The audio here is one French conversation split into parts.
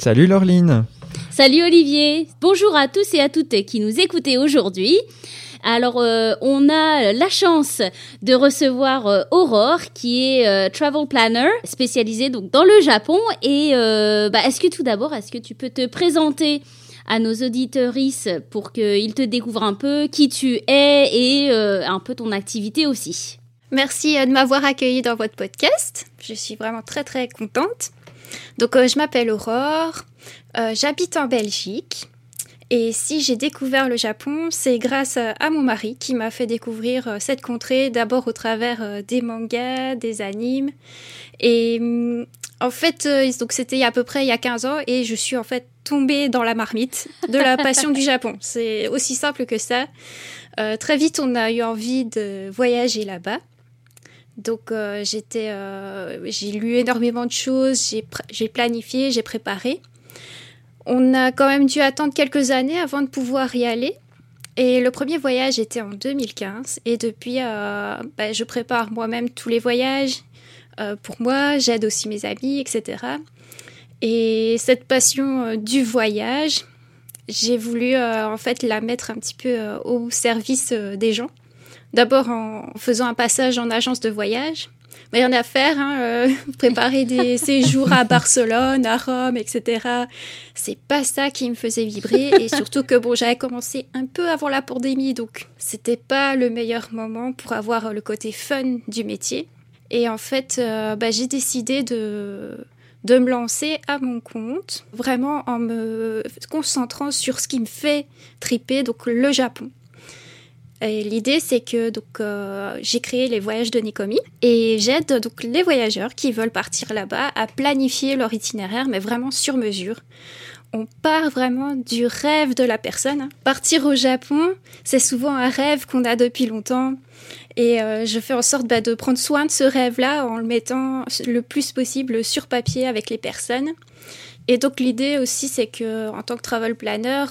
Salut Laureline Salut Olivier Bonjour à tous et à toutes qui nous écoutez aujourd'hui. Alors, euh, on a la chance de recevoir euh, Aurore, qui est euh, travel planner, spécialisée donc dans le Japon. Et bah, est-ce que tout d'abord, est-ce que tu peux te présenter à nos auditorices pour qu'ils te découvrent un peu qui tu es et un peu ton activité aussi? Merci de m'avoir accueilli dans votre podcast. Je suis vraiment très très contente. Donc, euh, je m'appelle Aurore, euh, j'habite en Belgique. Et si j'ai découvert le Japon, c'est grâce à mon mari qui m'a fait découvrir euh, cette contrée, d'abord au travers des mangas, des animes. Et mm, en fait, donc c'était à peu près il y a 15 ans et je suis en fait tombée dans la marmite de la passion du Japon. C'est aussi simple que ça. très vite, on a eu envie de voyager là-bas. Donc euh, j'étais, euh, j'ai lu énormément de choses, j'ai planifié, j'ai préparé. On a quand même dû attendre quelques années avant de pouvoir y aller. Et le premier voyage était en 2015. Et depuis, euh, bah, je prépare moi-même tous les voyages. pour moi, j'aide aussi mes amis, etc. Et cette passion du voyage, j'ai voulu en fait la mettre un petit peu au service des gens. D'abord en faisant un passage en agence de voyage. Mais rien à faire, hein, euh, préparer des séjours à Barcelone, à Rome, etc. C'est pas ça qui me faisait vibrer. Et surtout que bon, j'avais commencé un peu avant la pandémie, donc c'était pas le meilleur moment pour avoir le côté fun du métier. Et en fait, euh, bah, j'ai décidé de de me lancer à mon compte, vraiment en me concentrant sur ce qui me fait triper, donc le Japon. L'idée, c'est que donc euh, j'ai créé les voyages de Nikomi et j'aide donc les voyageurs qui veulent partir là-bas à planifier leur itinéraire, mais vraiment sur mesure. On part vraiment du rêve de la personne. Partir au Japon, c'est souvent un rêve qu'on a depuis longtemps. Et euh, je fais en sorte bah, de prendre soin de ce rêve-là en le mettant le plus possible sur papier avec les personnes. Et donc l'idée aussi, c'est que en tant que travel planner,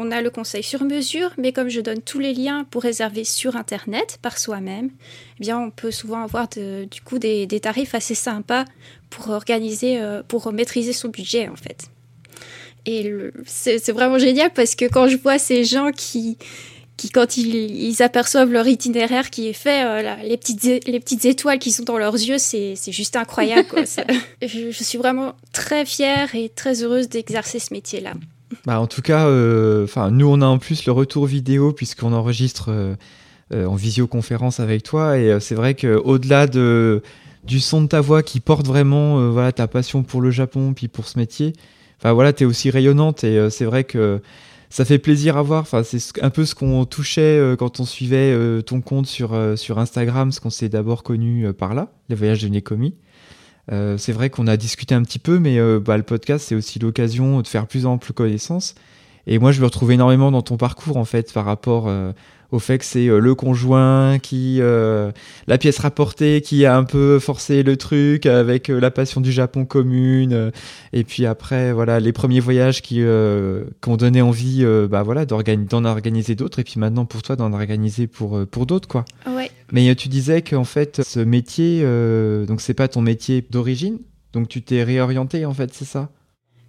on a le conseil sur mesure, mais comme je donne tous les liens pour réserver sur Internet par soi-même, eh bien, on peut souvent avoir du coup des, tarifs assez sympas pour organiser, euh, pour maîtriser son budget en fait. Et c'est vraiment génial parce que quand je vois ces gens qui, qui quand ils, aperçoivent leur itinéraire qui est fait, euh, les, petites, les petites étoiles qui sont dans leurs yeux, c'est juste incroyable. je, je suis vraiment très fière et très heureuse d'exercer ce métier-là. Bah, en tout cas, euh, enfin nous, on a en plus le retour vidéo puisqu'on enregistre euh, euh, en visioconférence avec toi. Et c'est vrai qu'au-delà de, du son de ta voix qui porte vraiment voilà, ta passion pour le Japon, puis pour ce métier, voilà, tu es aussi rayonnante. Et c'est vrai que ça fait plaisir à voir. C'est un peu ce qu'on touchait quand on suivait ton compte sur, sur Instagram, ce qu'on s'est d'abord connu par là, les voyages de Nekomi. Euh, c'est vrai qu'on a discuté un petit peu, mais euh, bah, le podcast, c'est aussi l'occasion de faire plus ample connaissance. Et moi, je me retrouve énormément dans ton parcours, en fait, par rapport euh, au fait que c'est le conjoint qui, la pièce rapportée, qui a un peu forcé le truc avec la passion du Japon commune. et puis après, voilà, les premiers voyages qui, ont donné envie, bah voilà, d'en organiser d'autres. Et puis maintenant, pour toi, d'en organiser pour, pour d'autres, quoi. Ouais. Mais euh, tu disais qu'en fait, ce métier, euh, donc c'est pas ton métier d'origine, donc tu t'es réorienté en fait, c'est ça?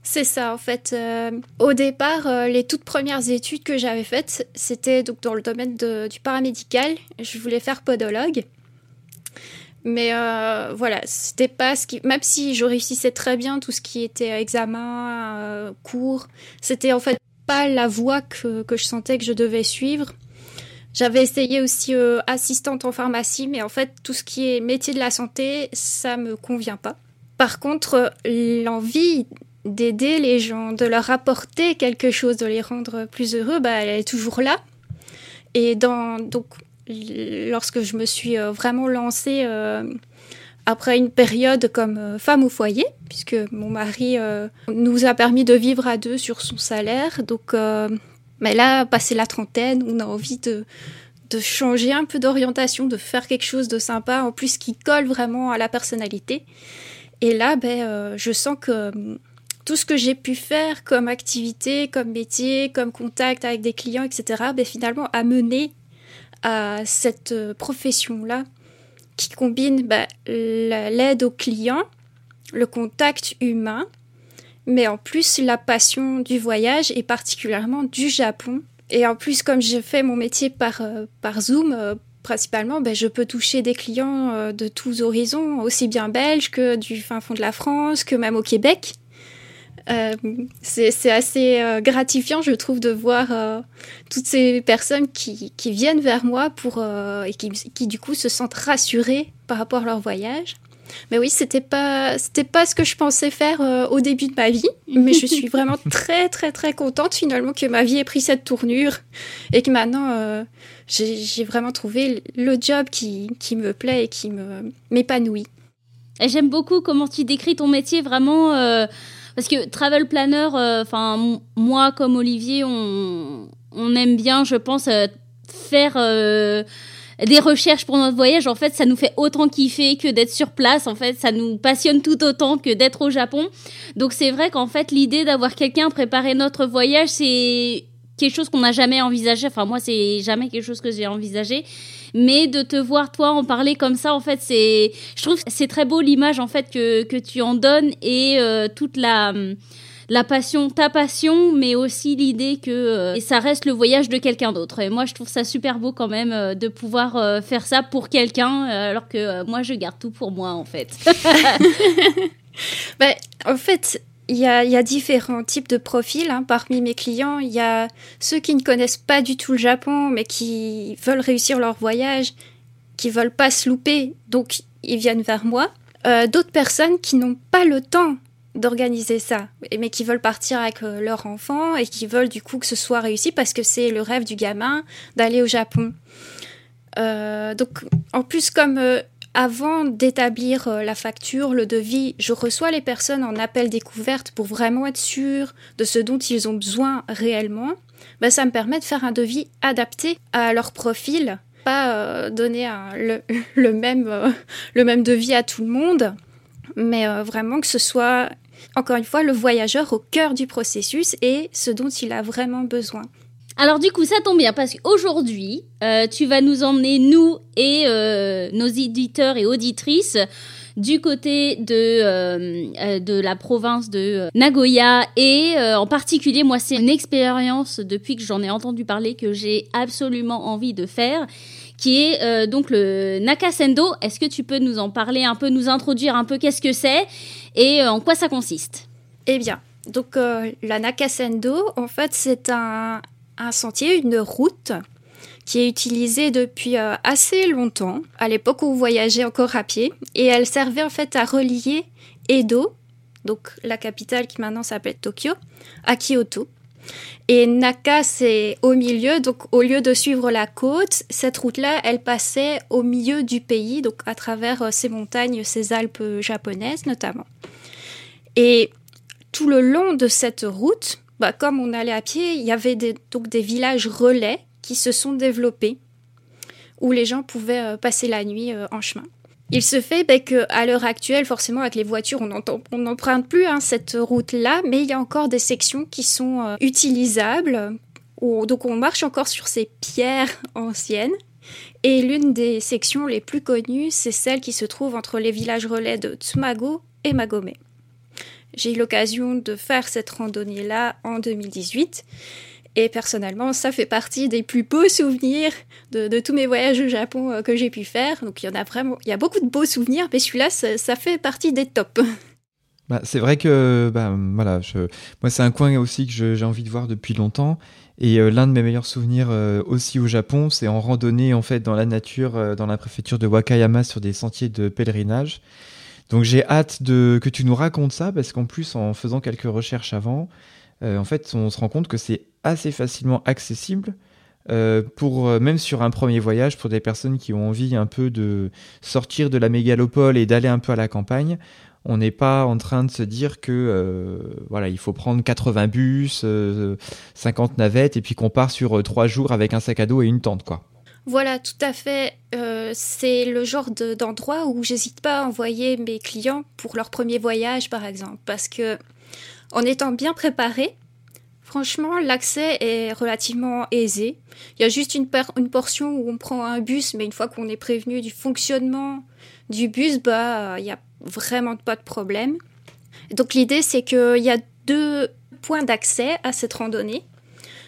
C'est ça, en fait. Euh, au départ, les toutes premières études que j'avais faites, c'était donc dans le domaine du paramédical. Je voulais faire podologue. Mais voilà, c'était pas ce qui. Même si je réussissais très bien tout ce qui était examen, cours, c'était en fait pas la voie que, que je sentais que je devais suivre. J'avais essayé aussi euh, assistante en pharmacie, mais en fait, tout ce qui est métier de la santé, ça me convient pas. Par contre, l'envie d'aider les gens, de leur apporter quelque chose, de les rendre plus heureux, bah, elle est toujours là. Et donc lorsque je me suis vraiment lancée après une période comme femme au foyer, puisque mon mari nous a permis de vivre à deux sur son salaire. Donc, mais là, passé la trentaine, on a envie de, de changer un peu d'orientation, de faire quelque chose de sympa, en plus qui colle vraiment à la personnalité. Et là, ben, euh, je sens que tout ce que j'ai pu faire comme activité, comme métier, comme contact avec des clients, etc., ben, finalement a mené à cette euh, profession-là qui combine ben, l'aide aux clients, le contact humain, mais en plus la passion du voyage et particulièrement du Japon et en plus, comme je fais mon métier par, euh, par Zoom, euh, principalement, ben, je peux toucher des clients de tous horizons, aussi bien belges que du fin fond de la France, que même au Québec. C'est assez gratifiant, je trouve, de voir toutes ces personnes qui, qui, viennent vers moi pour, et qui, qui, du coup, se sentent rassurées par rapport à leur voyage. Mais oui, c'était pas, c'était pas ce que je pensais faire euh, au début de ma vie. Mais je suis vraiment très, très, très contente finalement que ma vie ait pris cette tournure et que maintenant euh, j'ai vraiment trouvé le job qui, qui me plaît et qui me m'épanouit. J'aime beaucoup comment tu décris ton métier vraiment. Euh, parce que travel planner, enfin moi comme Olivier, on, aime bien, je pense, faire des recherches pour notre voyage, en fait, ça nous fait autant kiffer que d'être sur place. En fait, ça nous passionne tout autant que d'être au Japon. Donc c'est vrai qu'en fait, l'idée d'avoir quelqu'un préparer notre voyage, c'est quelque chose qu'on n'a jamais envisagé. Enfin, moi, c'est jamais quelque chose que j'ai envisagé. Mais de te voir, toi, en parler comme ça, en fait, c'est, je trouve, c'est très beau l'image, en fait, que, que tu en donnes et euh, toute la, la passion, ta passion, mais aussi l'idée que euh, ça reste le voyage de quelqu'un d'autre. Et moi, je trouve ça super beau quand même euh, de pouvoir euh, faire ça pour quelqu'un, alors que moi, je garde tout pour moi, en fait. Ben, en fait, il y, a, différents types de profils hein. parmi mes clients. Il y a ceux qui ne connaissent pas du tout le Japon, mais qui veulent réussir leur voyage, qui veulent pas se louper, donc ils viennent vers moi. D'autres personnes qui n'ont pas le temps d'organiser ça, mais qui veulent partir avec euh, leur enfant et qui veulent du coup que ce soit réussi parce que c'est le rêve du gamin d'aller au Japon. Euh, donc en plus comme euh, avant d'établir la facture, le devis, je reçois les personnes en appel découverte pour vraiment être sûr de ce dont ils ont besoin réellement. Ben, ça me permet de faire un devis adapté à leur profil, pas donner le, même, le même devis à tout le monde mais vraiment que ce soit encore une fois, le voyageur au cœur du processus et ce dont il a vraiment besoin. Alors du coup, ça tombe bien parce qu'aujourd'hui, euh, tu vas nous emmener, nous et euh, nos éditeurs et auditrices, du côté de, euh, de la province de Nagoya et en particulier, moi, c'est une expérience depuis que j'en ai entendu parler que j'ai absolument envie de faire qui est donc le Nakasendo. Est-ce que tu peux nous en parler un peu, nous introduire un peu qu'est-ce que c'est et en quoi ça consiste? Eh bien, donc euh, la Nakasendo, en fait, c'est un, sentier, une route qui est utilisée depuis euh, assez longtemps, à l'époque où on voyageait encore à pied, et elle servait en fait à relier Edo, donc la capitale qui maintenant s'appelle Tokyo, à Kyoto. Et Naka, c'est au milieu, donc au lieu de suivre la côte, cette route-là, elle passait au milieu du pays, donc à travers ces montagnes, ces Alpes japonaises notamment. Et tout le long de cette route, bah, comme on allait à pied, il y avait des, donc des villages relais qui se sont développés, où les gens pouvaient euh, passer la nuit euh, en chemin. Il se fait bah, qu'à l'heure actuelle, forcément, avec les voitures, on n'emprunte plus hein, cette route-là, mais il y a encore des sections qui sont euh, utilisables. donc on marche encore sur ces pierres anciennes. Et l'une des sections les plus connues, c'est celle qui se trouve entre les villages relais de Tsumago et Magome. J'ai eu l'occasion de faire cette randonnée-là en 2018. Et personnellement, ça fait partie des plus beaux souvenirs de, tous mes voyages au Japon euh, que j'ai pu faire. Donc il y en a vraiment, il y a beaucoup de beaux souvenirs, mais celui-là, ça, fait partie des tops. Bah, c'est vrai que bah, voilà, moi c'est un coin aussi que j'ai envie de voir depuis longtemps. Et euh, l'un de mes meilleurs souvenirs euh, aussi au Japon, c'est en randonnée en fait dans la nature, dans la préfecture de Wakayama sur des sentiers de pèlerinage. Donc j'ai hâte de, que tu nous racontes ça, parce qu'en plus, en faisant quelques recherches avant, euh, en fait, on se rend compte que c'est assez facilement accessible euh, pour euh, même sur un premier voyage, pour des personnes qui ont envie un peu de sortir de la mégalopole et d'aller un peu à la campagne, on n'est pas en train de se dire que euh, voilà, il faut prendre 80 bus, 50 navettes et puis qu'on part sur trois jours avec un sac à dos et une tente, quoi. Voilà, tout à fait. c'est le genre d'endroit où j'hésite pas à envoyer mes clients pour leur premier voyage, par exemple, parce que en étant bien préparé, Franchement, l'accès est relativement aisé. Il y a juste une, une, portion où on prend un bus, mais une fois qu'on est prévenu du fonctionnement du bus, bah, il n'y a vraiment pas de problème. Donc l'idée, c'est qu'il y a deux points d'accès à cette randonnée.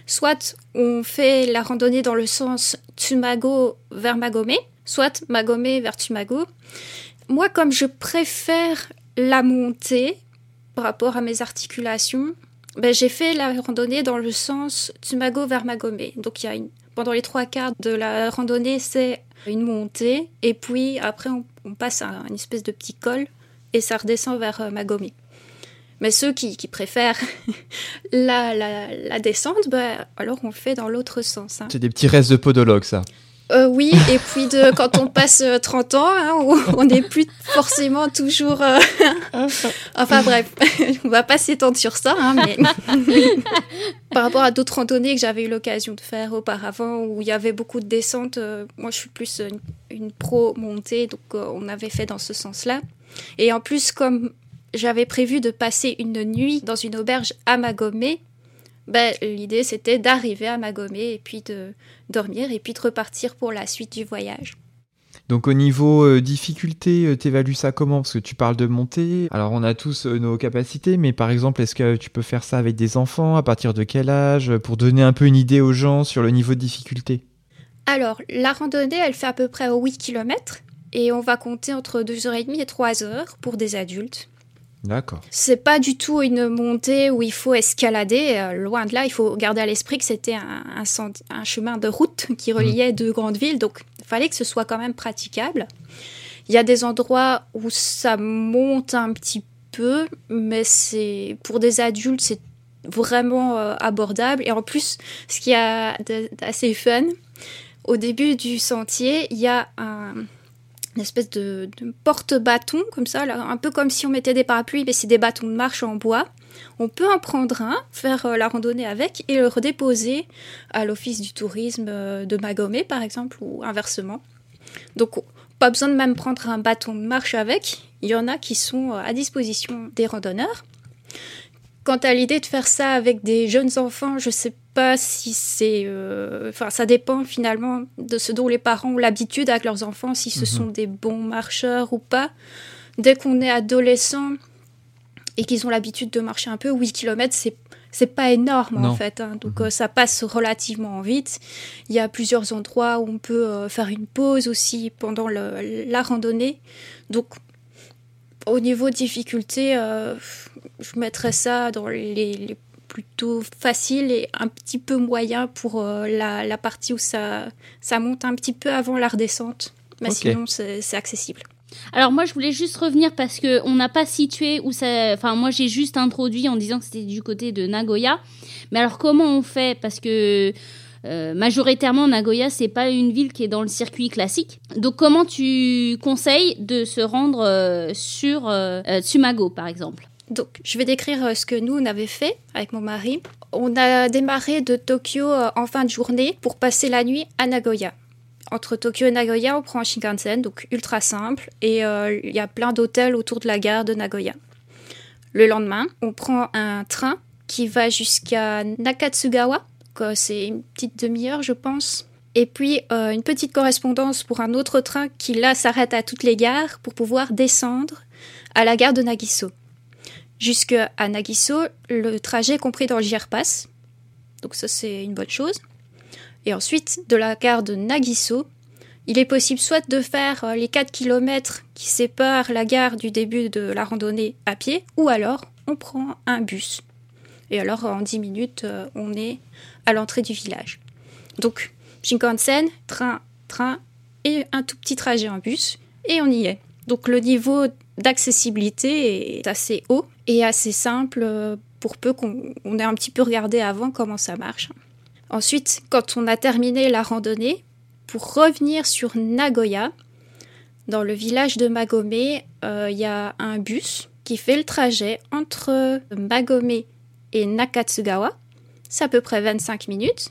Soit on fait la randonnée dans le sens Tumago vers Magomé, soit Magomé vers Tumago. Moi, comme je préfère la montée par rapport à mes articulations, ben, j'ai fait la randonnée dans le sens Tumago vers Magomé. Donc il y a une, pendant les trois quarts de la randonnée, c'est une montée, et puis après on, passe à une espèce de petit col, et ça redescend vers euh, Magomé. Mais ceux qui, qui préfèrent la, la, la, descente, ben, alors on fait dans l'autre sens. Hein. C'est des petits restes de podologue, ça. Euh, oui, et puis de, quand on passe 30 euh, ans, hein, on n'est plus forcément toujours. Euh, enfin bref, on va pas s'étendre sur ça, hein, mais par rapport à d'autres randonnées que j'avais eu l'occasion de faire auparavant, où il y avait beaucoup de descentes, moi je suis plus une, pro montée, donc on avait fait dans ce sens-là. Et en plus, comme j'avais prévu de passer une nuit dans une auberge à Magomé, ben, l'idée c'était d'arriver à Magomé et puis de dormir et puis de repartir pour la suite du voyage. Donc au niveau euh, difficulté, euh, t'évalues ça comment? Parce que tu parles de montée. Alors on a tous euh, nos capacités, mais par exemple, est-ce que tu peux faire ça avec des enfants? À partir de quel âge? Pour donner un peu une idée aux gens sur le niveau de difficulté. Alors la randonnée, elle fait à peu près 8 km et on va compter entre 2h30 et 3h pour des adultes. D'accord. C'est pas du tout une montée où il faut escalader. Euh, loin de là, il faut garder à l'esprit que c'était un, un, chemin de route qui mm. reliait deux grandes villes. Donc, il fallait que ce soit quand même praticable. Il y a des endroits où ça monte un petit peu, mais c'est pour des adultes, c'est vraiment euh, abordable. Et en plus, ce qui a d'assez fun, au début du sentier, il y a un espèce de, porte-bâton comme ça, un peu comme si on mettait des parapluies, mais c'est des bâtons de marche en bois. On peut en prendre un, faire euh, la randonnée avec et le redéposer à l'office du tourisme euh, de Magomé par exemple ou inversement. Donc pas besoin de même prendre un bâton de marche avec, il y en a qui sont euh, à disposition des randonneurs. Quant à l'idée de faire ça avec des jeunes enfants, je sais pas si c'est. Euh, enfin, ça dépend finalement de ce dont les parents ont l'habitude avec leurs enfants, si ce mhm. sont des bons marcheurs ou pas. Dès qu'on est adolescent et qu'ils ont l'habitude de marcher un peu, 8 km, c'est c'est pas énorme en fait, hein. donc mhm. euh, ça passe relativement vite. Il y a plusieurs endroits où on peut euh, faire une pause aussi pendant la randonnée. Donc au niveau difficulté, je mettrais ça dans les, plutôt faciles et un petit peu moyen pour euh, la, partie où ça, ça monte un petit peu avant la redescente. Mais sinon, c'est accessible. Alors moi je voulais juste revenir parce que on n'a pas situé où ça. Enfin moi j'ai juste introduit en disant que c'était du côté de Nagoya. Mais alors comment on fait? Parce que euh, majoritairement Nagoya c'est pas une ville qui est dans le circuit classique. Donc comment tu conseilles de se rendre euh, sur Tsumago par exemple? Donc, je vais décrire euh, ce que nous, on avait fait avec mon mari. On a démarré de Tokyo euh, en fin de journée pour passer la nuit à Nagoya. Entre Tokyo et Nagoya, on prend un Shinkansen, donc ultra simple, et euh, il y a plein d'hôtels autour de la gare de Nagoya. Le lendemain, on prend un train qui va jusqu'à Nakatsugawa, c'est une petite demi-heure, je pense. Et puis une petite correspondance pour un autre train qui là s'arrête à toutes les gares pour pouvoir descendre à la gare de Nagiso. Jusqu'à Nagiso, le trajet compris dans le GR-Pass. Donc ça, c'est une bonne chose. Et ensuite, de la gare de Nagiso, il est possible soit de faire euh, les 4 km qui séparent la gare du début de la randonnée à pied, ou alors on prend un bus. Et alors en 10 minutes, euh, on est à l'entrée du village. Donc Shinkansen, train, train et un tout petit trajet en bus, et on y est. Donc le niveau d'accessibilité est assez haut et assez simple euh, pour peu qu'on ait un petit peu regardé avant comment ça marche. Ensuite, quand on a terminé la randonnée, pour revenir sur Nagoya, dans le village de Magome, euh, il y a un bus qui fait le trajet entre Magome et Nakatsugawa. C'est à peu près 25 minutes.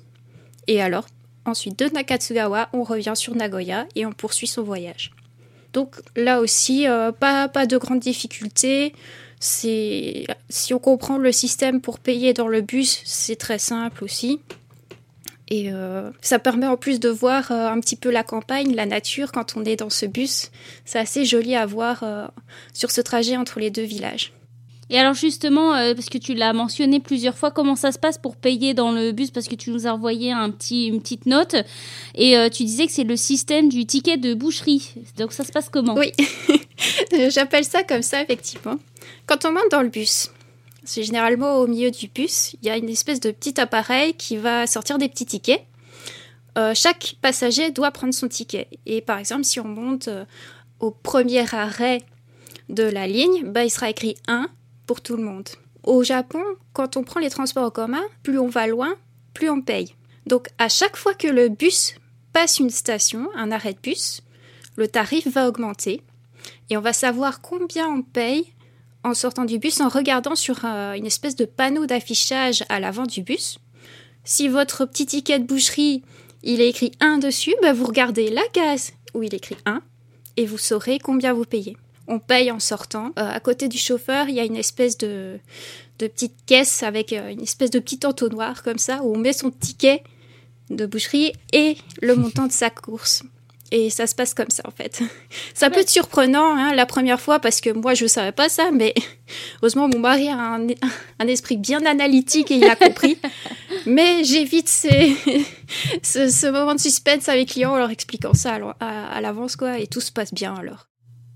Et alors, ensuite de Nakatsugawa, on revient sur Nagoya et on poursuit son voyage. Donc là aussi, euh, pas, pas de grandes difficultés. Si on comprend le système pour payer dans le bus, c'est très simple aussi. Et euh, ça permet en plus de voir euh, un petit peu la campagne, la nature quand on est dans ce bus. C'est assez joli à voir sur ce trajet entre les deux villages. Et alors justement, euh, parce que tu l'as mentionné plusieurs fois, comment ça se passe pour payer dans le bus? Parce que tu nous as envoyé petit, une petite note et euh, tu disais que c'est le système du ticket de boucherie. Donc ça se passe comment? Oui, j'appelle ça comme ça effectivement. Quand on monte dans le bus, c'est généralement au milieu du bus, il y a une espèce de petit appareil qui va sortir des petits tickets. Euh, chaque passager doit prendre son ticket. Et par exemple, si on monte au premier arrêt de la ligne, bah, il sera écrit 1 pour tout le monde. Au Japon, quand on prend les transports en commun, plus on va loin, plus on paye. Donc à chaque fois que le bus passe une station, un arrêt de bus, le tarif va augmenter et on va savoir combien on paye en sortant du bus en regardant sur euh, une espèce de panneau d'affichage à l'avant du bus. Si votre petit ticket de boucherie, il est écrit 1 dessus, bah, vous regardez la case où il écrit 1 et vous saurez combien vous payez on paye en sortant. Euh, à côté du chauffeur, il y a une espèce de, petite caisse avec euh, une espèce de petit entonnoir comme ça où on met son ticket de boucherie et le montant de sa course. Et ça se passe comme ça en fait. Ça peut être surprenant hein, la première fois parce que moi je ne savais pas ça, mais heureusement mon mari a un, esprit bien analytique et il a compris. mais j'évite ce, moment de suspense avec les clients en leur expliquant ça à, à l'avance quoi et tout se passe bien alors.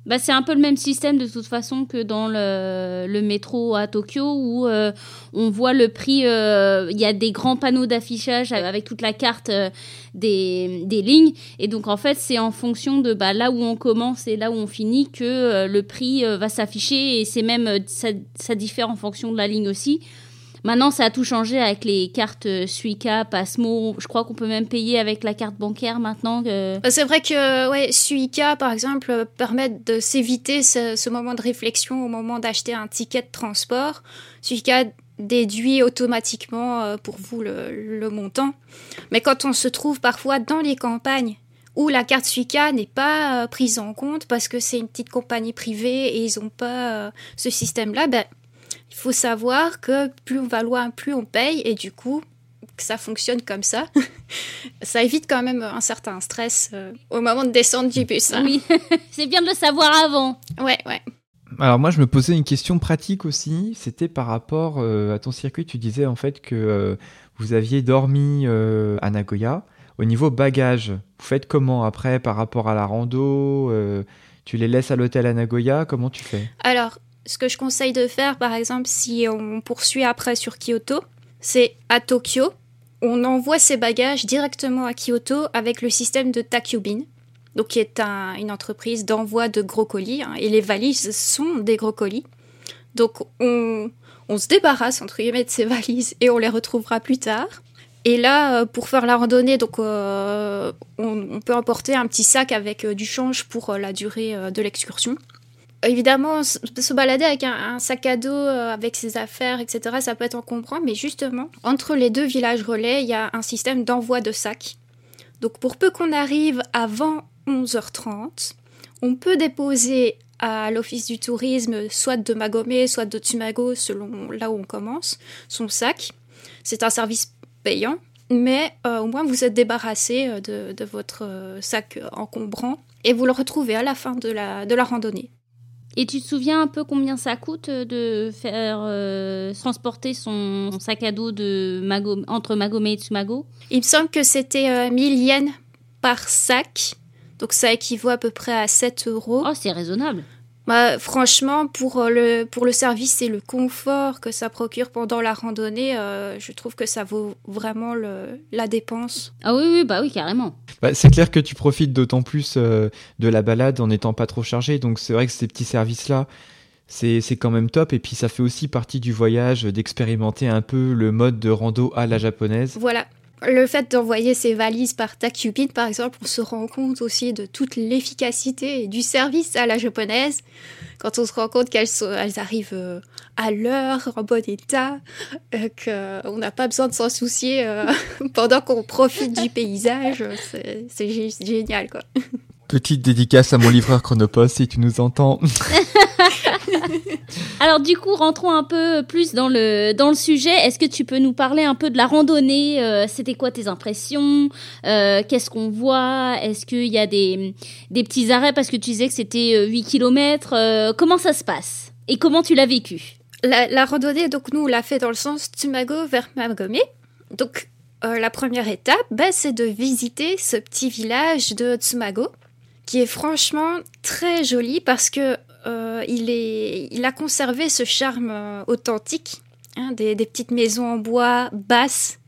Bah, c'est un peu le même système de toute façon que dans le, métro à Tokyo où euh, on voit le prix. Euh, il y a des grands panneaux d'affichage avec toute la carte euh, des, des, lignes. Et donc en fait, c'est en fonction de bah, là où on commence et là où on finit que le prix va s'afficher. Et c'est même. Ça diffère en fonction de la ligne aussi. Maintenant, ça a tout changé avec les cartes Suica, Passmo. Je crois qu'on peut même payer avec la carte bancaire maintenant. Euh, c'est vrai que ouais, Suica, par exemple, permet de s'éviter ce, moment de réflexion au moment d'acheter un ticket de transport. Suica déduit automatiquement euh, pour vous le, montant. Mais quand on se trouve parfois dans les campagnes où la carte Suica n'est pas euh, prise en compte parce que c'est une petite compagnie privée et ils n'ont pas ce système-là, ben, il faut savoir que plus on va loin, plus on paye, et du coup, que ça fonctionne comme ça, ça évite quand même un certain stress euh, au moment de descendre du bus. Hein. Oui, c'est bien de le savoir avant. Ouais, ouais. Alors moi, je me posais une question pratique aussi. C'était par rapport euh, à ton circuit. Tu disais en fait que euh, vous aviez dormi à Nagoya. Au niveau bagage, vous faites comment après par rapport à la rando Tu les laisses à l'hôtel à Nagoya? Comment tu fais? Alors, ce que je conseille de faire, par exemple, si on poursuit après sur Kyoto, c'est à Tokyo, on envoie ses bagages directement à Kyoto avec le système de Takyubin, donc qui est une entreprise d'envoi de gros colis, hein, et les valises sont des gros colis. Donc on, se débarrasse entre guillemets de ces valises et on les retrouvera plus tard. Et là, euh, pour faire la randonnée, donc euh, on, peut emporter un petit sac avec euh, du change pour la durée de l'excursion évidemment, se balader avec un, sac à dos, euh, avec ses affaires, etc., ça peut être encombrant, mais justement, entre les deux villages relais, il y a un système d'envoi de sacs. Donc, pour peu qu'on arrive avant 11h30, on peut déposer à l'office du tourisme, soit de Magomé, soit de Tsumago, selon là où on commence, son sac. C'est un service payant, mais euh, au moins vous êtes débarrassé euh, de, votre sac encombrant et vous le retrouvez à la fin de la, de la randonnée. Et tu te souviens un peu combien ça coûte de faire euh, transporter son sac à dos de Mago, entre Magome et Tsumago Il me semble que c'était 1000 euh, yens par sac. Donc ça équivaut à peu près à 7 euros. Oh, c'est raisonnable. Bah, franchement, pour euh, le, pour le service et le confort que ça procure pendant la randonnée, euh, je trouve que ça vaut vraiment le, la dépense. Ah oui, oui, bah oui, carrément. Bah, c'est clair que tu profites d'autant plus euh, de la balade en n'étant pas trop chargé. Donc c'est vrai que ces petits services-là, c'est quand même top. Et puis ça fait aussi partie du voyage d'expérimenter un peu le mode de rando à la japonaise. Voilà. Le fait d'envoyer ces valises par TaCupid, par exemple, on se rend compte aussi de toute l'efficacité et du service à la japonaise. Quand on se rend compte qu'elles elles arrivent euh, à l'heure, en bon état, euh, qu'on n'a pas besoin de s'en soucier euh, pendant qu'on profite du paysage, c'est génial, quoi. Petite dédicace à mon livreur Chronopost si tu nous entends. Alors du coup, rentrons un peu plus dans le, dans le sujet. Est-ce que tu peux nous parler un peu de la randonnée euh, C'était quoi tes impressions euh, Qu'est-ce qu'on voit? Est-ce qu'il y a des, des petits arrêts parce que tu disais que c'était 8 euh, km Comment ça se passe? Et comment tu l'as vécu? La, randonnée, donc nous, on l'a fait dans le sens Tsumago vers Magome. Donc la première étape, bah, c'est de visiter ce petit village de Tsumago qui est franchement très joli parce que euh, il, a conservé ce charme euh, authentique, hein, des, petites maisons en bois basses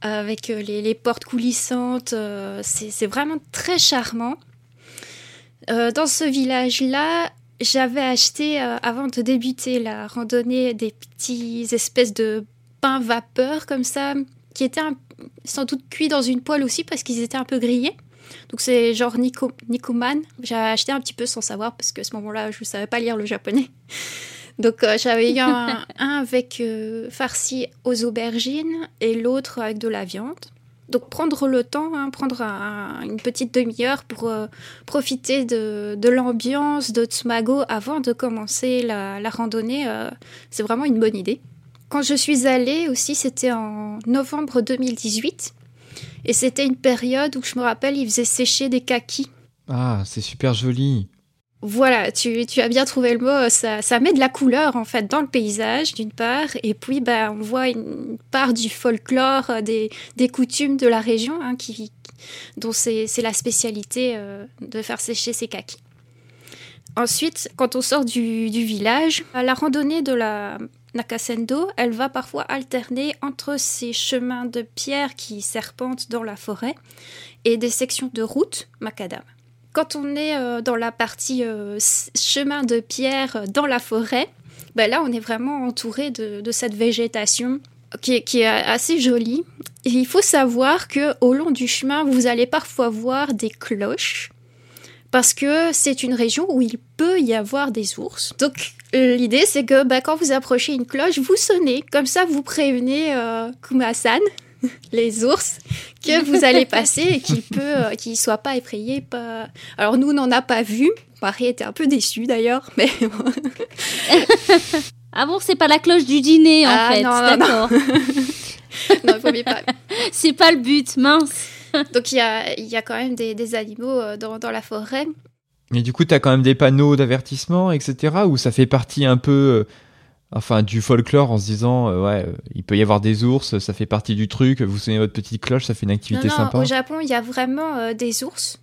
avec euh, les, portes coulissantes. c'est vraiment très charmant. dans ce village-là, j'avais acheté, avant de débuter la randonnée, des petits espèces de pains vapeur comme ça, qui étaient sans doute cuits dans une poêle aussi parce qu'ils étaient un peu grillés. Donc c'est genre Nico, Nikoman. J'ai acheté un petit peu sans savoir parce que à ce moment-là, je ne savais pas lire le japonais. Donc euh, j'avais eu un, avec euh, farci aux aubergines et l'autre avec de la viande. Donc prendre le temps, hein, prendre une petite demi-heure pour euh, profiter de, l'ambiance de Tsumago avant de commencer la, la randonnée, c'est vraiment une bonne idée. Quand je suis allée aussi, c'était en novembre 2018. Et c'était une période où je me rappelle, il faisait sécher des kakis. Ah, c'est super joli. Voilà, tu, tu, as bien trouvé le mot. Ça, ça, met de la couleur en fait dans le paysage d'une part, et puis bah, on voit une part du folklore, euh, des, des coutumes de la région, hein, qui, dont c'est la spécialité euh, de faire sécher ces kakis. Ensuite, quand on sort du, du village, la randonnée de la Nakasendo, elle va parfois alterner entre ces chemins de pierre qui serpentent dans la forêt et des sections de route macadam. Quand on est euh, dans la partie euh, chemin de pierre dans la forêt, ben là on est vraiment entouré de, cette végétation qui est, assez jolie. il faut savoir que au long du chemin, vous allez parfois voir des cloches parce que c'est une région où il peut y avoir des ours. Donc l'idée c'est que bah, quand vous approchez une cloche, vous sonnez, comme ça vous prévenez euh, Kumasan, les ours, que vous allez passer et qu'il peut, euh, qu'il soit pas effrayé. Pas... Alors nous on n'en a pas vu. Marie était un peu déçue d'ailleurs, mais. ah bon, c'est pas la cloche du dîner en ah, fait, d'accord. non, il faut pas. c'est pas le but, mince. Donc il y a, y a, quand même des, des animaux euh, dans, dans, la forêt. Mais du coup, tu as quand même des panneaux d'avertissement, etc. Ou ça fait partie un peu euh, enfin, du folklore en se disant, euh, ouais, il peut y avoir des ours, ça fait partie du truc, vous sonnez votre petite cloche, ça fait une activité non, non, sympa. Au Japon, il y a vraiment des ours.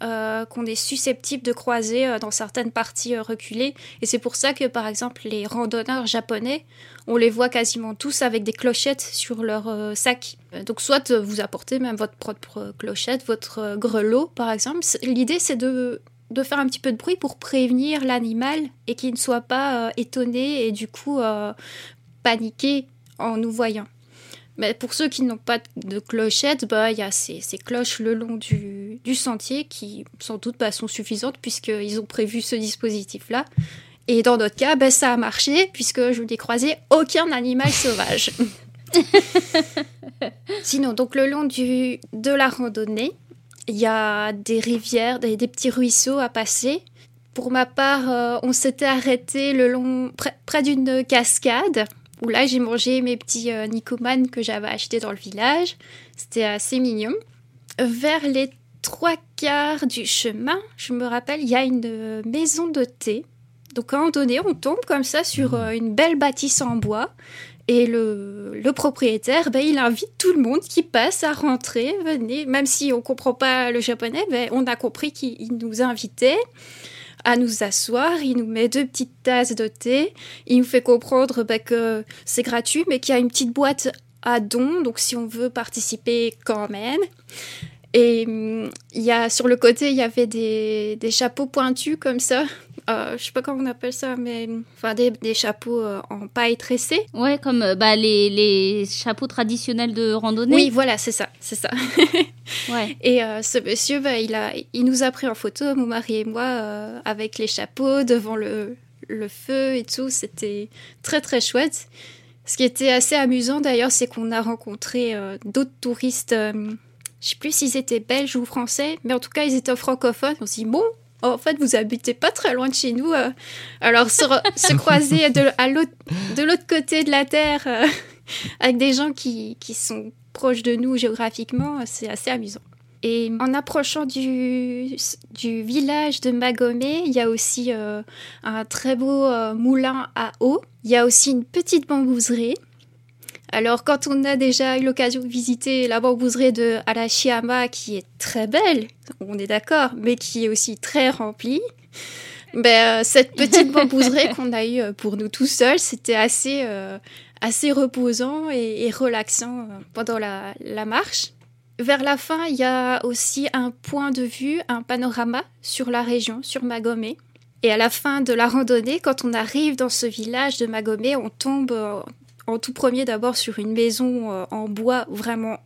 Qu'on est susceptible de croiser dans certaines parties reculées. Et c'est pour ça que, par exemple, les randonneurs japonais, on les voit quasiment tous avec des clochettes sur leur sac. Euh, donc soit euh, vous apportez même votre propre clochette, votre euh, grelot par exemple. L'idée c'est de, de, faire un petit peu de bruit pour prévenir l'animal et qu'il ne soit pas étonné et du coup paniqué en nous voyant. Mais pour ceux qui n'ont pas de clochette, bah, il y a ces, ces, cloches le long du, du sentier qui sans doute bah, sont suffisantes puisqu'ils ont prévu ce dispositif-là. Et dans notre cas, bah, ça a marché puisque je n'ai croisé aucun animal sauvage. Sinon, donc le long du, de la randonnée, il y a des rivières, des, petits ruisseaux à passer. Pour ma part, euh, on s'était arrêté le long, près, d'une cascade, où là j'ai mangé mes petits euh, que j'avais achetés dans le village. C'était assez mignon. Vers les trois quarts du chemin, je me rappelle, il y a une euh, maison de thé. Donc à un moment donné, on tombe comme ça sur euh, une belle bâtisse en bois. Et le, propriétaire, ben, il invite tout le monde qui passe à rentrer, venez, même si on comprend pas le japonais, ben, on a compris qu'il nous invitait à nous asseoir, il nous met deux petites tasses de thé, il nous fait comprendre ben, que c'est gratuit, mais qu'il y a une petite boîte à dons, donc si on veut participer quand même. Et hum, il y a, sur le côté, il y avait des, des chapeaux pointus comme ça. euh, je sais pas comment on appelle ça, mais enfin des, des chapeaux euh, en paille tressée. Ouais, comme euh, bah, les, les chapeaux traditionnels de randonnée. Oui, voilà, c'est ça, c'est ça. Ouais. Et euh, ce monsieur, bah, il, a, il nous a pris en photo, mon mari et moi, avec les chapeaux devant le, le feu et tout. C'était très très chouette. Ce qui était assez amusant d'ailleurs, c'est qu'on a rencontré d'autres touristes. Euh, je sais plus s'ils étaient belges ou français, mais en tout cas ils étaient francophones. On s'est dit bon, en fait vous habitez pas très loin de chez nous. euh. alors se, croiser de, à l'autre, de l'autre côté de la terre euh, avec des gens qui, qui sont proches de nous géographiquement, c'est assez amusant. Et en approchant du, du village de Magomé, il y a aussi euh, un très beau euh, moulin à eau. Il y a aussi une petite bambouserie. Alors, quand on a déjà eu l'occasion de visiter la bambouserie de Arashiyama, qui est très belle, on est d'accord, mais qui est aussi très remplie, ben, euh, cette petite bambouserie qu'on a eue euh, pour nous tout seuls, c'était assez, euh, assez reposant et, et relaxant pendant la, la marche. Vers la fin, il y a aussi un point de vue, un panorama sur la région, sur Magomé. Et à la fin de la randonnée, quand on arrive dans ce village de Magomé, on tombe tout premier d'abord sur une maison euh, en bois vraiment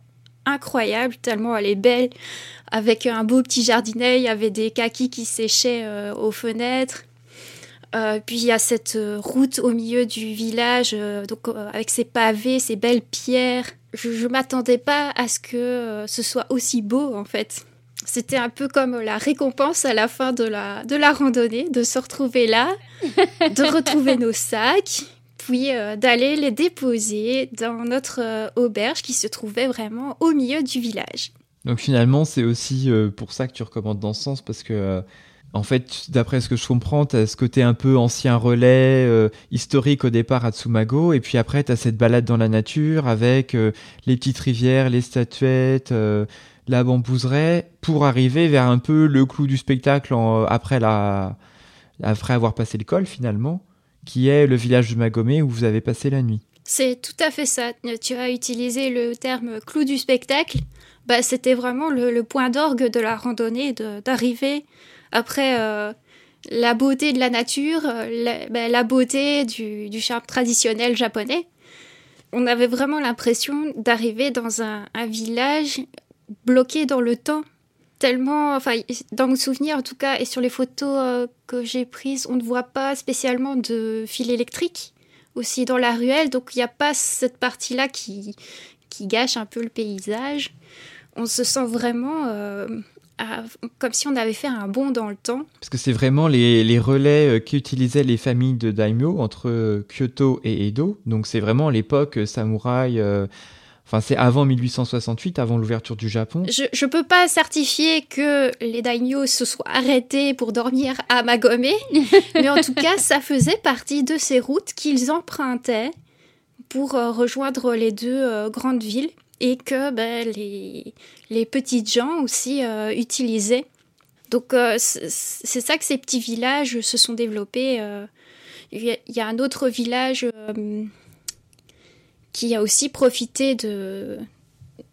incroyable, tellement elle est belle, avec un beau petit jardinet, il y avait des kakis qui séchaient euh, aux fenêtres. Euh, puis il y a cette route au milieu du village, donc avec ses pavés, ses belles pierres. Je, je m'attendais pas à ce que ce soit aussi beau en fait. C'était un peu comme la récompense à la fin de la, de la randonnée, de se retrouver là, de retrouver nos sacs, puis euh, d'aller les déposer dans notre euh, auberge qui se trouvait vraiment au milieu du village. Donc finalement, c'est aussi euh, pour ça que tu recommandes dans ce sens, parce que, en fait, d'après ce que je comprends, tu as ce côté un peu ancien relais, historique au départ à Tsumago, et puis après, tu as cette balade dans la nature avec les petites rivières, les statuettes, la bambouseraie, pour arriver vers un peu le clou du spectacle en- après, la, après avoir passé le col, finalement, qui est le village de Magomé où vous avez passé la nuit. C'est tout à fait ça. Tu as utilisé le terme clou du spectacle. Bah, c'était vraiment le, point d'orgue de la randonnée, d'arriver après euh, la beauté de la nature, euh, la, bah, la beauté du, du charme traditionnel japonais. On avait vraiment l'impression d'arriver dans un village bloqué dans le temps. Tellement, enfin, dans mon souvenir en tout cas, et sur les photos euh, que j'ai prises, on ne voit pas spécialement de fil électrique aussi dans la ruelle, donc il n'y a pas cette partie-là qui, qui gâche un peu le paysage. On se sent vraiment euh, comme si on avait fait un bond dans le temps. Parce que c'est vraiment les, relais euh, qu'utilisaient les familles de daimyo entre Kyoto et Edo. Donc c'est vraiment l'époque samouraï. Enfin, c'est avant 1868, avant l'ouverture du Japon. Je ne peux pas certifier que les daimyos se soient arrêtés pour dormir à Magomé, mais en tout cas, ça faisait partie de ces routes qu'ils empruntaient pour euh, rejoindre les deux euh, grandes villes et que ben, les, les petites gens aussi euh, utilisaient. Donc c'est ça que ces petits villages se sont développés. Il y, a- un autre village qui a aussi profité de,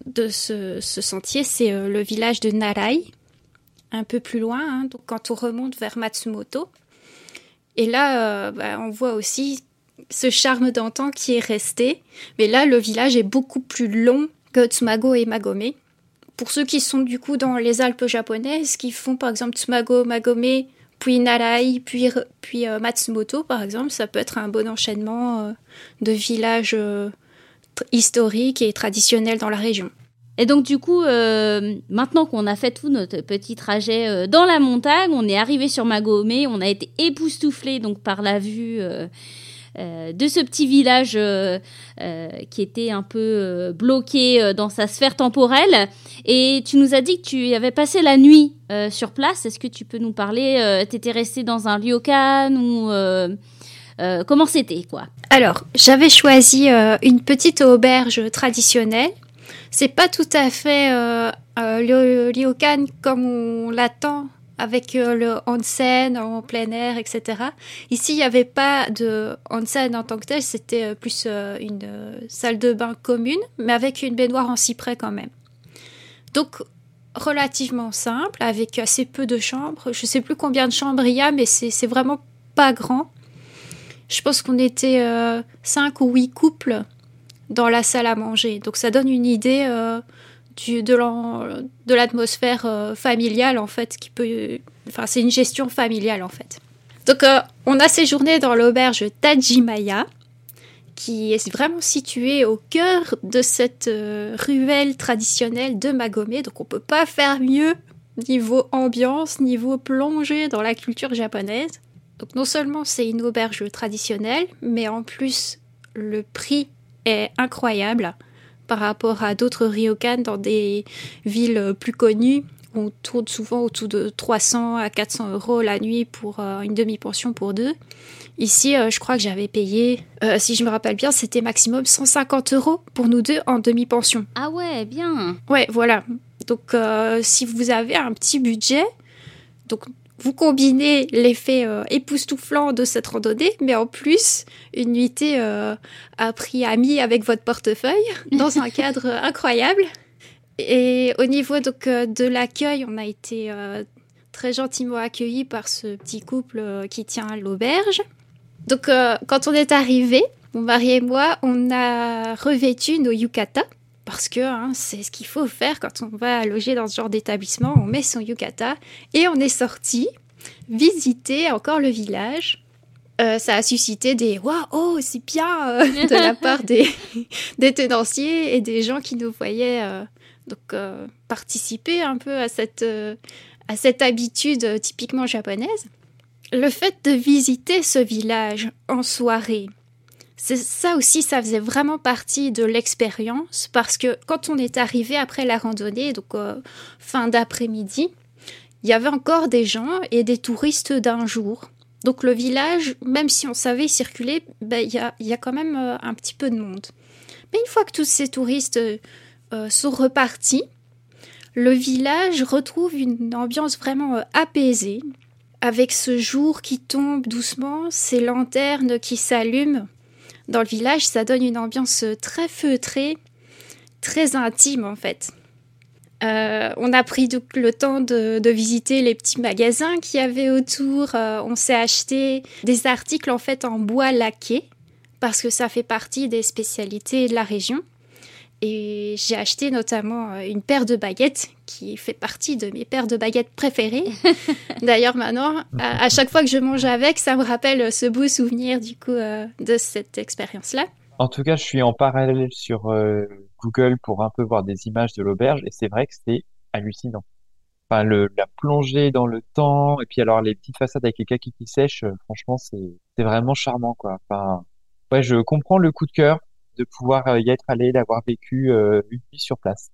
de ce, ce sentier, c'est euh, le village de Narai, un peu plus loin, hein, donc quand on remonte vers Matsumoto. Et là, euh, bah, on voit aussi ce charme d'antan qui est resté. Mais là, le village est beaucoup plus long que Tsumago et Magomé. Pour ceux qui sont du coup dans les Alpes japonaises, qui font par exemple Tsumago, Magomé, puis Narai, puis, puis euh, Matsumoto par exemple, ça peut être un bon enchaînement de villages historiques et traditionnels dans la région. Et donc du coup, euh, maintenant qu'on a fait tout notre petit trajet euh, dans la montagne, on est arrivé sur Magomé, on a été époustouflé donc par la vue euh, de ce petit village qui était un peu bloqué dans sa sphère temporelle. Et tu nous as dit que tu avais passé la nuit sur place. Est-ce que tu peux nous parler T'étais resté dans un ryokan ou euh, comment c'était quoi? Alors, j'avais choisi euh, une petite auberge traditionnelle. C'est pas tout à fait euh, euh, le ryokan comme on l'attend avec le onsen en plein air, etc. Ici, il n'y avait pas de onsen en tant que tel, c'était plus une salle de bain commune, mais avec une baignoire en cyprès quand même. Donc, relativement simple, avec assez peu de chambres. Je sais plus combien de chambres il y a, mais c'est vraiment pas grand. Je pense qu'on était euh, cinq ou huit couples dans la salle à manger. Donc ça donne une idée euh, de l'atmosphère euh, familiale, en fait, qui peut... Enfin, c'est une gestion familiale, en fait. Donc on a séjourné dans l'auberge Tajimaya, qui est vraiment située au cœur de cette ruelle traditionnelle de Magomé. Donc on peut pas faire mieux niveau ambiance, niveau plongée dans la culture japonaise. Donc non seulement c'est une auberge traditionnelle, mais en plus le prix est incroyable par rapport à d'autres ryokan dans des villes plus connues. On tourne souvent autour de 300 à 400 euros la nuit pour euh, une demi-pension pour deux. Ici, euh, je crois que j'avais payé, euh, si je me rappelle bien, c'était maximum 150 euros pour nous deux en demi-pension. Ah ouais, bien. Ouais, voilà. Donc, si vous avez un petit budget, donc vous combinez l'effet euh, époustouflant de cette randonnée, mais en plus, une nuitée euh, à prix ami avec votre portefeuille, dans un cadre incroyable. Et au niveau donc, euh, de l'accueil, on a été très gentiment accueillis par ce petit couple qui tient l'auberge. Donc, quand on est arrivé, mon mari et moi, on a revêtu nos yukata parce que hein, c'est ce qu'il faut faire quand on va loger dans ce genre d'établissement. On met son yukata et on est sorti visiter encore le village. Euh, ça a suscité des waouh, oh, c'est bien euh, de la part des, des tenanciers et des gens qui nous voyaient euh, donc participer un peu à cette, à cette habitude typiquement japonaise. Le fait de visiter ce village en soirée, ça aussi, ça faisait vraiment partie de l'expérience parce que quand on est arrivé après la randonnée, donc fin d'après-midi, il y avait encore des gens et des touristes d'un jour. Donc le village, même si on savait circuler, ben, il y, a, y, a, quand même euh, un petit peu de monde. Mais une fois que tous ces touristes euh, sont repartis, le village retrouve une ambiance vraiment euh, apaisée, avec ce jour qui tombe doucement, ces lanternes qui s'allument. Dans le village, ça donne une ambiance très feutrée, très intime en fait. Euh, on a pris le temps de, visiter les petits magasins qu'il y avait autour. Euh, on s'est acheté des articles en fait en bois laqué parce que ça fait partie des spécialités de la région. Et j'ai acheté notamment euh, une paire de baguettes qui fait partie de mes paires de baguettes préférées. D'ailleurs, maintenant, à, chaque fois que je mange avec, ça me rappelle ce beau souvenir du coup de cette expérience-là. En tout cas, je suis en parallèle sur Google pour un peu voir des images de l'auberge et c'est vrai que c'est hallucinant. Enfin, le, la plongée dans le temps et puis alors les petites façades avec les kakis qui sèchent, euh, franchement, c'est c'est vraiment charmant quoi. Enfin, ouais, je comprends le coup de cœur de pouvoir euh, y être allé, d'avoir vécu euh, une nuit sur place.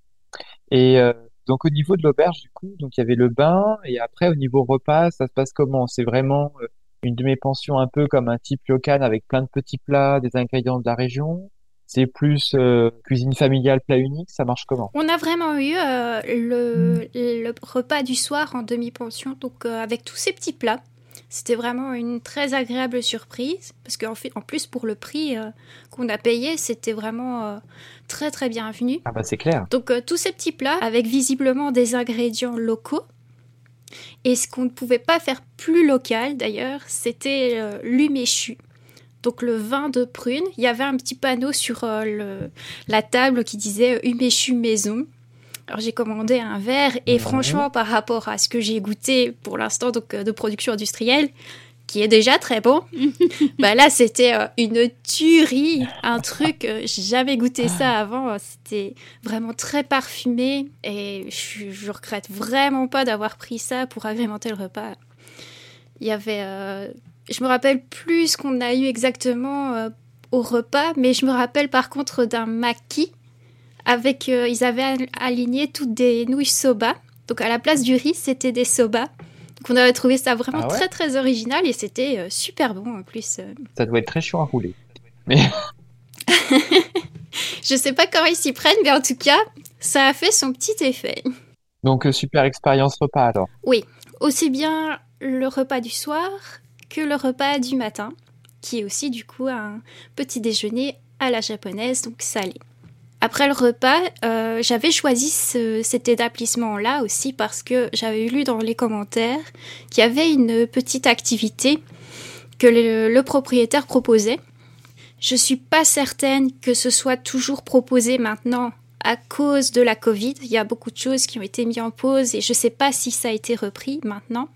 Et donc au niveau de l'auberge du coup, donc il y avait le bain et après au niveau repas, ça se passe comment? C'est vraiment une de mes pensions un peu comme un type local avec plein de petits plats, des ingrédients de la région? C'est plus euh, cuisine familiale, plat unique, ça marche comment? On a vraiment eu euh, le, repas du soir en demi-pension, donc euh, avec tous ces petits plats. C'était vraiment une très agréable surprise, parce qu'en fait, en plus, pour le prix qu'on a payé, c'était vraiment très très bienvenu. Ah bah c'est clair. Donc tous ces petits plats, avec visiblement des ingrédients locaux, et ce qu'on ne pouvait pas faire plus local d'ailleurs, c'était l'uméchu donc le vin de prune. Il y avait un petit panneau sur euh, la table qui disait Uméchu maison. Alors j'ai commandé un verre et franchement par rapport à ce que j'ai goûté pour l'instant donc euh, de production industrielle qui est déjà très bon. bah là c'était euh, une tuerie, un truc j'ai jamais goûté ça avant, c'était vraiment très parfumé et je, je regrette vraiment pas d'avoir pris ça pour agrémenter le repas. Il y avait je me rappelle plus ce qu'on a eu exactement euh, au repas, mais je me rappelle par contre d'un maquis avec. Euh, ils avaient aligné toutes des nouilles soba. Donc à la place du riz, c'était des soba. Donc on avait trouvé ça vraiment ah très très original et c'était euh, super bon en plus. Ça doit être très chiant à rouler. Mais. je sais pas comment ils s'y prennent, mais en tout cas, ça a fait son petit effet. Donc super expérience repas alors. Oui, aussi bien le repas du soir que le repas du matin, qui est aussi du coup un petit déjeuner à la japonaise, donc salé. Après le repas, euh, j'avais choisi cet établissement-là aussi parce que j'avais lu dans les commentaires qu'il y avait une petite activité que le, propriétaire proposait. Je suis pas certaine que ce soit toujours proposé maintenant à cause de la Covid. Il y a beaucoup de choses qui ont été mises en pause et je sais pas si ça a été repris maintenant.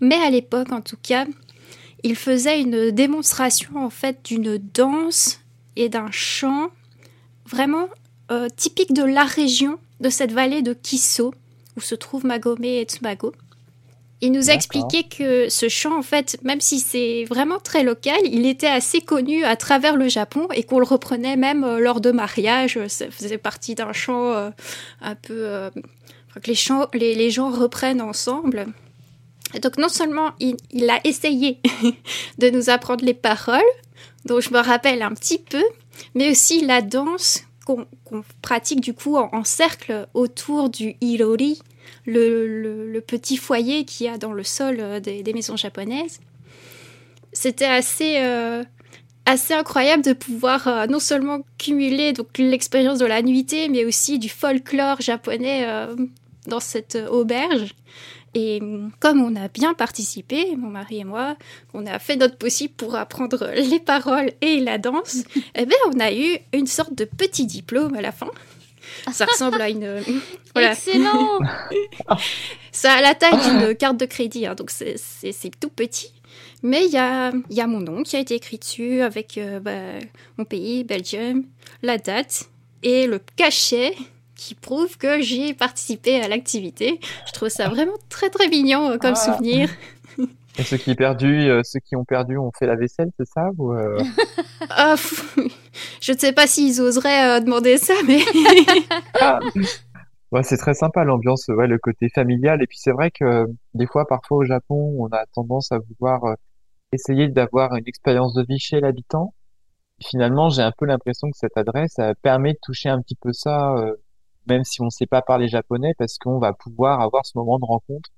Mais à l'époque, en tout cas, il faisait une démonstration en fait d'une danse et d'un chant vraiment euh, typique de la région de cette vallée de Kiso, où se trouvent Magome et Tsumago. Il nous a expliqué que ce chant, en fait, même si c'est vraiment très local, il était assez connu à travers le Japon et qu'on le reprenait même euh, lors de mariages. Ça faisait partie d'un chant euh, un peu... que les, chants, les, gens reprennent ensemble. donc non seulement il, il a essayé de nous apprendre les paroles, dont je me rappelle un petit peu, mais aussi la danse qu'on pratique du coup en, cercle autour du Irori, le, petit foyer qu'il y a dans le sol euh, des, maisons japonaises. C'était assez, euh, assez incroyable de pouvoir euh, non seulement cumuler l'expérience de la nuitée, mais aussi du folklore japonais dans cette auberge. Et comme on a bien participé, mon mari et moi, on a fait notre possible pour apprendre les paroles et la danse, eh bien, on a eu une sorte de petit diplôme à la fin. Ça ressemble à une. Voilà. Excellent Ça a la taille d'une carte de crédit, hein, donc c'est tout petit. Mais il y a, y a, mon nom qui a été écrit dessus avec euh, bah, mon pays, Belgium, la date et le cachet qui prouve que j'ai participé à l'activité. Je trouve ça vraiment très très mignon euh, comme ah. souvenir. Et ceux qui, perdu, euh, ceux qui ont perdu ont fait la vaisselle, c'est ça ou euh? ah, Je ne sais pas s'ils oseraient demander ça, mais... ah. c'est très sympa l'ambiance, ouais, le côté familial. Et puis c'est vrai que des fois, parfois au Japon, on a tendance à vouloir essayer d'avoir une expérience de vie chez l'habitant. Finalement, j'ai un peu l'impression que cette adresse permet de toucher un petit peu ça même si on ne sait pas parler japonais, parce qu'on va pouvoir avoir ce moment de rencontre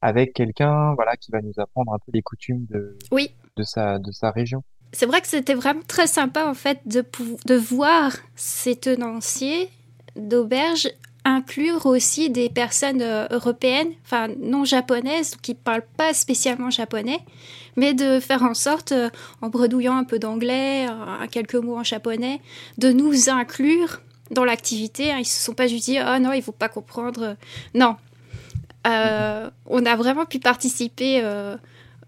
avec quelqu'un, voilà, qui va nous apprendre un peu les coutumes de, oui. de sa, de sa région. C'est vrai que c'était vraiment très sympa en fait de, de voir ces tenanciers d'auberge inclure aussi des personnes euh, européennes, enfin non japonaises, qui ne parlent pas spécialement japonais, mais de faire en sorte, euh, en bredouillant un peu d'anglais, quelques mots en japonais, de nous inclure dans l'activité. Hein. Ils se sont pas juste dit oh non, il faut pas comprendre. Non, euh, on a vraiment pu participer euh,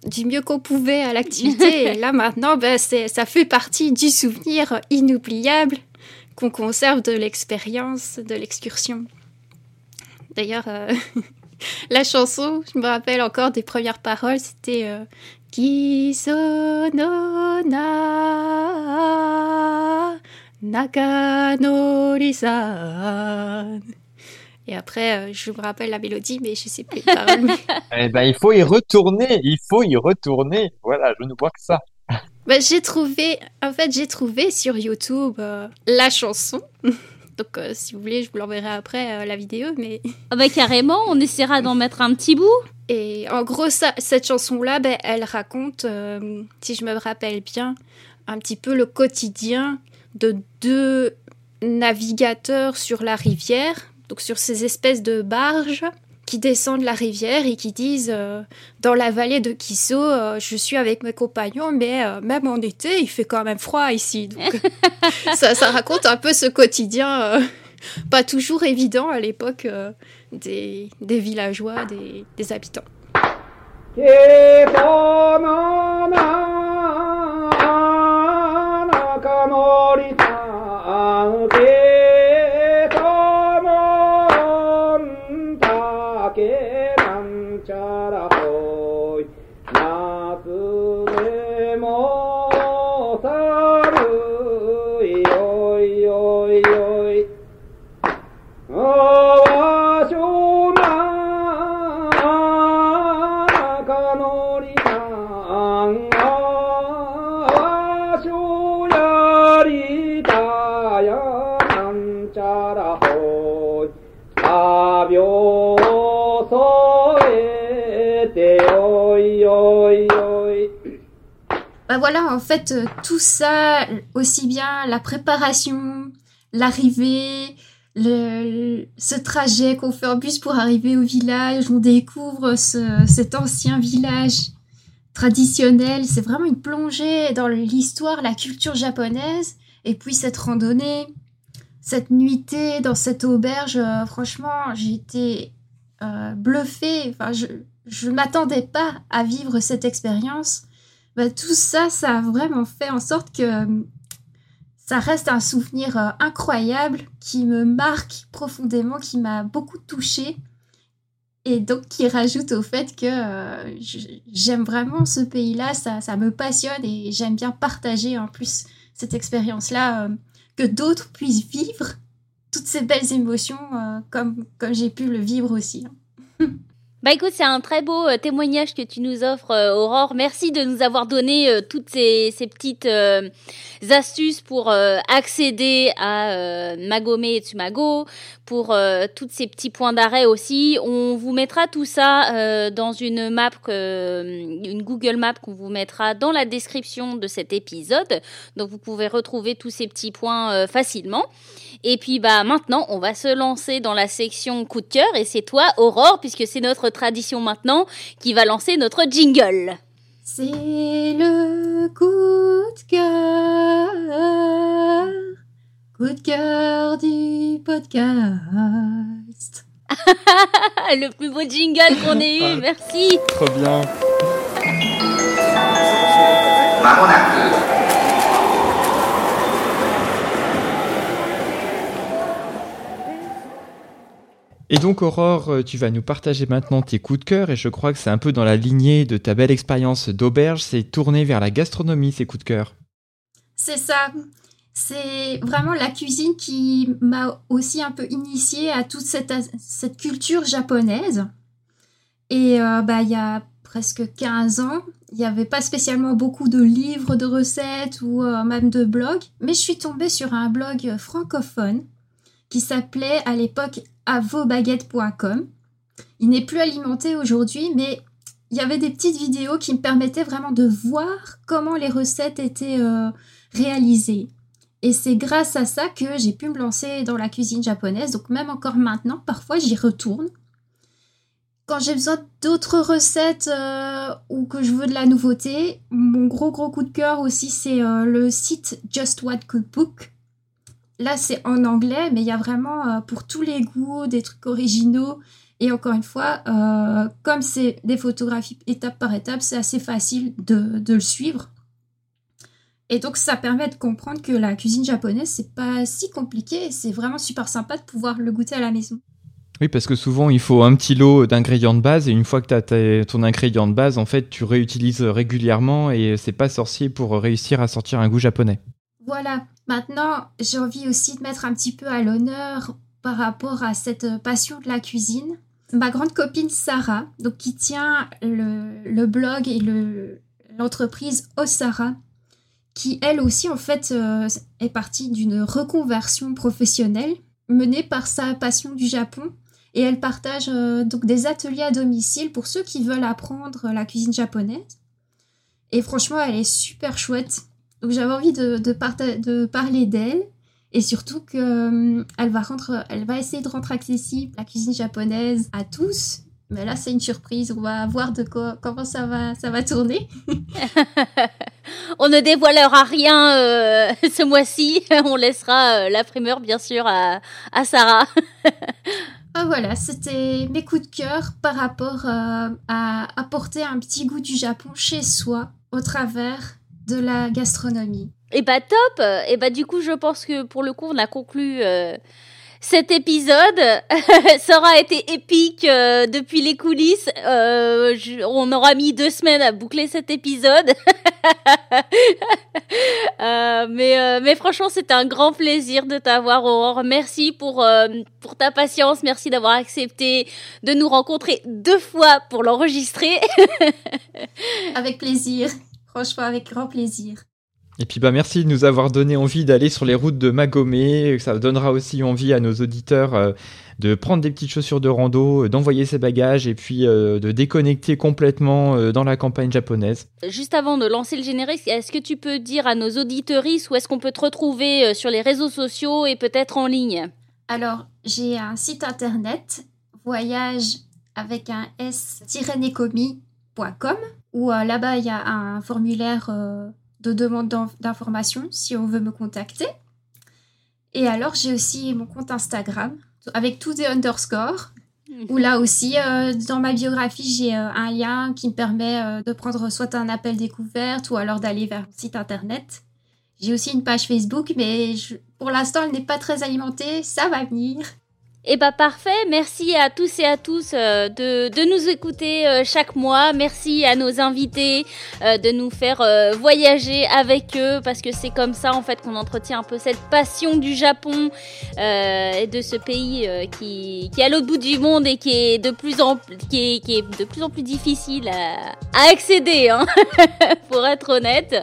du mieux qu'on pouvait à l'activité. et là maintenant, ben, ça fait partie du souvenir inoubliable qu'on conserve de l'expérience, de l'excursion. D'ailleurs, euh, la chanson, je me rappelle encore des premières paroles, c'était Kisonona Nakanori-san. Et après, euh, je me rappelle la mélodie, mais je sais plus les paroles. eh ben, il faut y retourner, il faut y retourner. Voilà, je ne vois que ça. Ben, j'ai trouvé, en fait, j'ai trouvé sur YouTube euh, la chanson. Donc, euh, si vous voulez, je vous l'enverrai après la vidéo, mais. Ah bah, carrément, on essaiera d'en mettre un petit bout. Et en gros, ça, cette chanson-là, ben, elle raconte, si je me rappelle bien, un petit peu le quotidien de deux navigateurs sur la rivière, donc sur ces espèces de barges qui descendent la rivière et qui disent euh, dans la vallée de Kiso, euh, je suis avec mes compagnons, mais euh, même en été, il fait quand même froid ici. ça, raconte un peu ce quotidien pas toujours évident à l'époque des, villageois, des, des habitants. Bah voilà, en euh, tout ça, aussi bien la préparation, l'arrivée, le, ce trajet qu'on fait en bus pour arriver au village, on découvre ce, cet ancien village traditionnel. C'est vraiment une plongée dans l'histoire, la culture japonaise. Et puis cette randonnée, cette nuitée dans cette auberge, euh, franchement, j'ai été euh, bluffée. Enfin, je ne m'attendais pas à vivre cette expérience. Bah, tout ça, ça a vraiment fait en sorte que euh, ça reste un souvenir euh, incroyable qui me marque profondément, qui m'a beaucoup touchée et donc qui rajoute au fait que euh, j'aime vraiment ce pays-là, ça, me passionne et j'aime bien partager en plus cette expérience-là, que d'autres puissent vivre toutes ces belles émotions comme, comme j'ai pu le vivre aussi. Hein. Bah écoute, c'est un très beau euh, témoignage que tu nous offres, euh, Aurore. Merci de nous avoir donné euh, toutes ces, petites astuces pour accéder à Magome et Tsumago, pour tous ces petits points d'arrêt aussi. On vous mettra tout ça dans une map, une Google Map qu'on vous mettra dans la description de cet épisode. Donc vous pouvez retrouver tous ces petits points facilement. Et puis bah maintenant, on va se lancer dans la section coup de cœur et c'est toi Aurore puisque c'est notre tradition maintenant qui va lancer notre jingle. C'est le coup de cœur. Coup de cœur du podcast. le plus beau jingle qu'on ait eu, merci. Trop bien. Et donc Aurore, euh, tu vas nous partager maintenant tes coups de cœur et je crois que c'est un peu dans la lignée de ta belle expérience d'auberge, c'est tourner vers la gastronomie ces coups de cœur. C'est ça. C'est vraiment la cuisine qui m'a aussi un peu initiée à toute cette, cette culture japonaise. Et euh, bah, il y a presque 15 ans, il n'y avait pas spécialement beaucoup de livres de recettes ou euh, même de blogs, mais je suis tombée sur un blog francophone qui s'appelait à l'époque avobaguettes.com. Il n'est plus alimenté aujourd'hui, mais il y avait des petites vidéos qui me permettaient vraiment de voir comment les recettes étaient euh, réalisées. Et c'est grâce à ça que j'ai pu me lancer dans la cuisine japonaise. Donc même encore maintenant, parfois j'y retourne. Quand j'ai besoin d'autres recettes euh, ou que je veux de la nouveauté, mon gros gros coup de cœur aussi c'est euh, le site Just What Cookbook là, c'est en anglais, mais il y a vraiment euh, pour tous les goûts des trucs originaux. Et encore une fois, euh, comme c'est des photographies étape par étape, c'est assez facile de, le suivre. Et donc, ça permet de comprendre que la cuisine japonaise, c'est pas si compliqué. C'est vraiment super sympa de pouvoir le goûter à la maison. Oui, parce que souvent, il faut un petit lot d'ingrédients de base. Et une fois que tu as ton ingrédient de base, en fait, tu réutilises régulièrement. Et c'est pas sorcier pour réussir à sortir un goût japonais. Voilà. Maintenant, j'ai envie aussi de mettre un petit peu à l'honneur par rapport à cette passion de la cuisine. Ma grande copine Sarah, donc qui tient le, blog et l'entreprise Osara, qui elle aussi en fait euh, est partie d'une reconversion professionnelle menée par sa passion du Japon et elle partage euh, donc des ateliers à domicile pour ceux qui veulent apprendre la cuisine japonaise. Et franchement, elle est super chouette. Donc j'avais envie de, de, parler d'elle et surtout qu'elle euh, va, elle va essayer de rendre accessible la cuisine japonaise à tous. Mais là, c'est une surprise. On va voir de quoi, comment ça va, ça va tourner. On ne dévoilera rien euh, ce mois-ci. On laissera euh, la primeur, bien sûr, à, à Sarah. ah, voilà, c'était mes coups de cœur par rapport à apporter un petit goût du Japon chez soi au travers de la gastronomie. Et eh bah top Et eh bah du coup je pense que pour le coup on a conclu euh, cet épisode. ça aura été épique euh, depuis les coulisses. Euh, on aura mis deux semaines à boucler cet épisode. mais, mais franchement c'était un grand plaisir de t'avoir Aurore. Merci pour, pour ta patience. Merci d'avoir accepté de nous rencontrer deux fois pour l'enregistrer. Avec plaisir. Franchement, avec grand plaisir. Et puis bah merci de nous avoir donné envie d'aller sur les routes de Magomé. Ça donnera aussi envie à nos auditeurs euh, de prendre des petites chaussures de rando, euh, d'envoyer ses bagages et puis euh, de déconnecter complètement dans la campagne japonaise. Juste avant de lancer le générique, est-ce que tu peux dire à nos auditeuristes où est-ce qu'on peut te retrouver sur les réseaux sociaux et peut-être en ligne? Alors, j'ai un site internet voyage avec un s-nekomi.com où là-bas il y a un formulaire de demande d'information si on veut me contacter. Et alors, j'ai aussi mon compte Instagram avec tous des underscores. Mhm. Où là aussi, euh, dans ma biographie, j'ai euh, un lien qui me permet euh, de prendre soit un appel découverte ou alors d'aller vers mon site internet. J'ai aussi une page Facebook, mais pour l'instant, elle n'est pas très alimentée. Ça va venir. Eh bah parfait, merci à tous et à tous euh, de, nous écouter euh, chaque mois. Merci à nos invités euh, de nous faire voyager avec eux parce que c'est comme ça en fait qu'on entretient un peu cette passion du Japon et de ce pays qui, qui est à l'autre bout du monde et qui est de plus en plus difficile à, à accéder, hein, pour être honnête.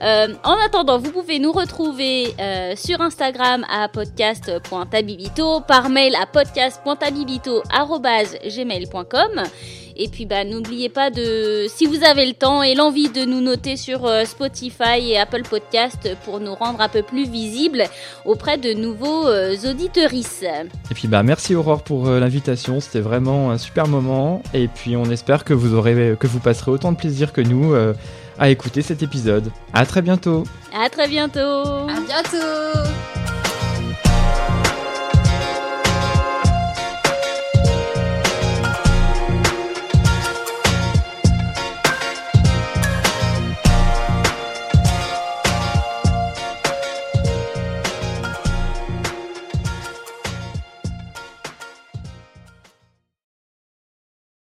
en attendant, vous pouvez nous retrouver sur Instagram à podcast.tabibito, par mail à podcast.tabibito.gmail.com et puis bah n'oubliez pas de si vous avez le temps et l'envie de nous noter sur euh, Spotify et Apple Podcast pour nous rendre un peu plus visibles auprès de nouveaux euh, auditeuristes. Et puis bah merci Aurore pour euh, l'invitation, c'était vraiment un super moment et puis on espère que vous aurez que vous passerez autant de plaisir que nous à écouter cet épisode. À très bientôt. À très bientôt. À bientôt.